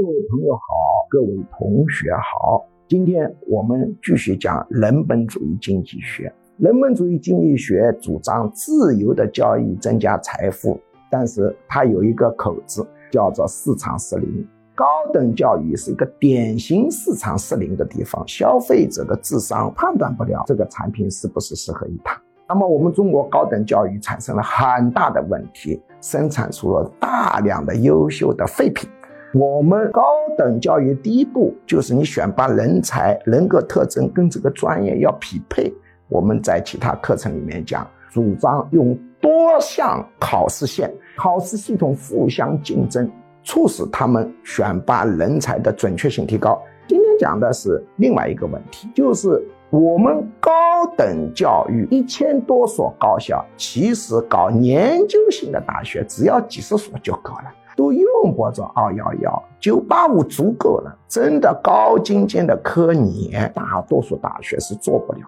各位朋友好，各位同学好。今天我们继续讲人本主义经济学。人本主义经济学主张自由的交易增加财富，但是它有一个口子，叫做市场失灵。高等教育是一个典型市场失灵的地方，消费者的智商判断不了这个产品是不是适合于他。那么我们中国高等教育产生了很大的问题，生产出了大量的优秀的废品。我们高等教育第一步就是你选拔人才，人格特征跟这个专业要匹配。我们在其他课程里面讲，主张用多项考试线、考试系统互相竞争，促使他们选拔人才的准确性提高。今天讲的是另外一个问题，就是我们高等教育一千多所高校，其实搞研究型的大学只要几十所就够了。都用不着二幺幺、九八五足够了。真的高精尖的科研，大多数大学是做不了。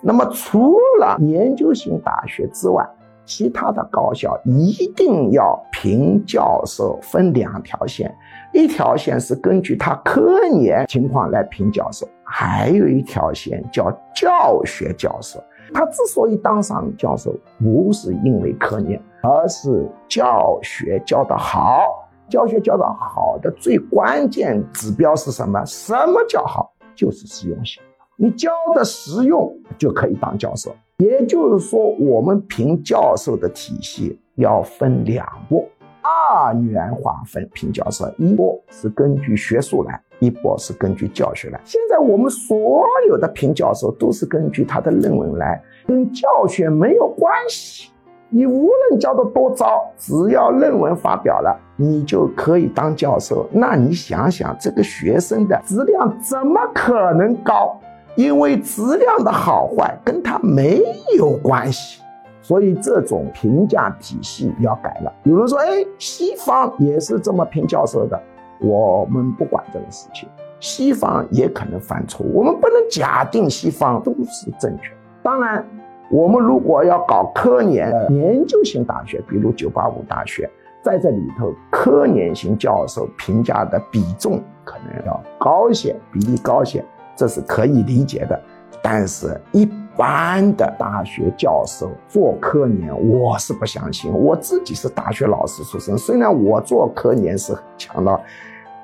那么除了研究型大学之外，其他的高校一定要评教授分两条线，一条线是根据他科研情况来评教授，还有一条线叫教学教授。他之所以当上教授，不是因为科研。而是教学教得好，教学教得好的最关键指标是什么？什么叫好？就是实用性。你教的实用就可以当教授。也就是说，我们评教授的体系要分两步，二元划分评教授，一波是根据学术来，一波是根据教学来。现在我们所有的评教授都是根据他的论文来，跟教学没有关系。你无论教的多糟，只要论文发表了，你就可以当教授。那你想想，这个学生的质量怎么可能高？因为质量的好坏跟他没有关系。所以这种评价体系要改了。有人说：“哎，西方也是这么评教授的。”我们不管这个事情，西方也可能犯错误。我们不能假定西方都是正确。当然。我们如果要搞科研研究型大学，比如九八五大学，在这里头，科研型教授评价的比重可能要高些，比例高些，这是可以理解的。但是，一般的大学教授做科研，我是不相信。我自己是大学老师出身，虽然我做科研是很强的。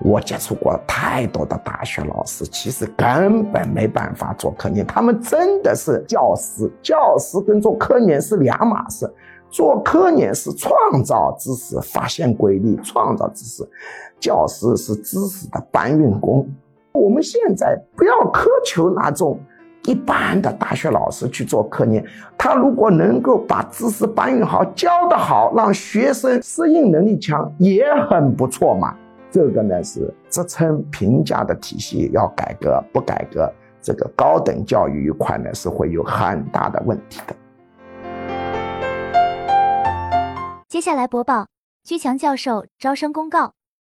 我接触过太多的大学老师，其实根本没办法做科研。他们真的是教师，教师跟做科研是两码事。做科研是创造知识、发现规律、创造知识，教师是知识的搬运工。我们现在不要苛求那种一般的大学老师去做科研，他如果能够把知识搬运好、教得好，让学生适应能力强，也很不错嘛。这个呢是职称评价的体系要改革，不改革，这个高等教育一块呢是会有很大的问题的。接下来播报居强教授招生公告：